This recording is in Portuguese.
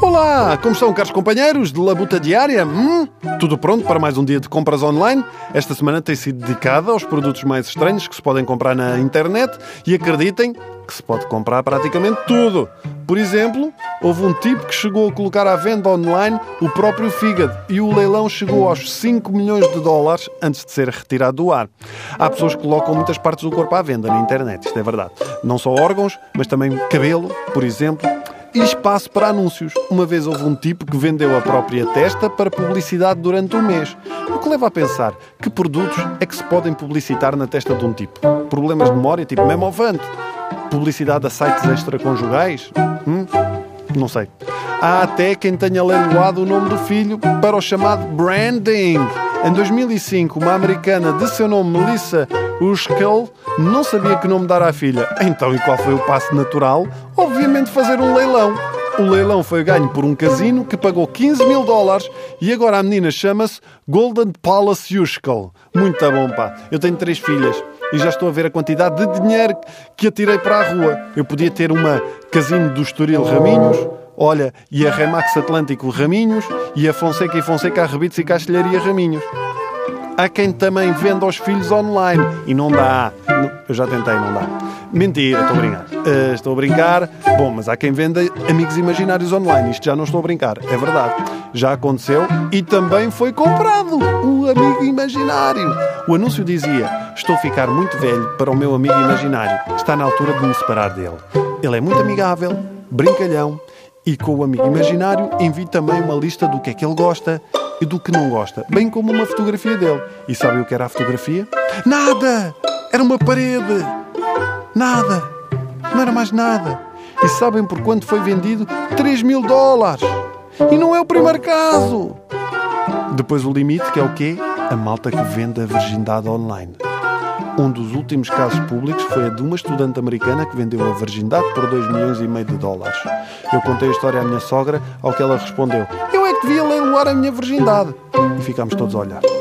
Olá, como estão, caros companheiros de Labuta Diária? Hum? Tudo pronto para mais um dia de compras online? Esta semana tem sido dedicada aos produtos mais estranhos que se podem comprar na internet e acreditem que se pode comprar praticamente tudo. Por exemplo, houve um tipo que chegou a colocar à venda online o próprio fígado e o leilão chegou aos 5 milhões de dólares antes de ser retirado do ar. Há pessoas que colocam muitas partes do corpo à venda na internet, isto é verdade. Não só órgãos, mas também cabelo, por exemplo e espaço para anúncios. Uma vez houve um tipo que vendeu a própria testa para publicidade durante um mês. O que leva a pensar que produtos é que se podem publicitar na testa de um tipo? Problemas de memória, tipo memovante? Publicidade a sites extraconjugais? Hum? Não sei. Há até quem tenha leiloado o nome do filho para o chamado branding. Em 2005, uma americana de seu nome Melissa Ushkel não sabia que nome dar à filha. Então, e qual foi o passo natural? Obviamente fazer um leilão. O leilão foi ganho por um casino que pagou 15 mil dólares e agora a menina chama-se Golden Palace Ushkel. Muito bom, pá. Eu tenho três filhas e já estou a ver a quantidade de dinheiro que atirei para a rua. Eu podia ter uma casino do Estoril Raminhos, olha, e a Remax Atlântico Raminhos, e a Fonseca e Fonseca Arrebitos e Castelharia Raminhos. Há quem também venda aos filhos online e não dá. Eu já tentei, não dá. Mentira, estou a brincar. Uh, estou a brincar. Bom, mas há quem venda amigos imaginários online. Isto já não estou a brincar. É verdade. Já aconteceu e também foi comprado o amigo imaginário. O anúncio dizia: Estou a ficar muito velho para o meu amigo imaginário. Está na altura de me separar dele. Ele é muito amigável, brincalhão e com o amigo imaginário envie também uma lista do que é que ele gosta e do que não gosta, bem como uma fotografia dele. E sabem o que era a fotografia? Nada! Era uma parede! Nada! Não era mais nada. E sabem por quanto foi vendido? 3 mil dólares! E não é o primeiro caso! Depois o limite, que é o quê? A malta que vende a virgindade online. Um dos últimos casos públicos foi a de uma estudante americana que vendeu a virgindade por 2 milhões e meio de dólares. Eu contei a história à minha sogra, ao que ela respondeu: Eu devia leiloar a minha virgindade. E ficámos todos a olhar.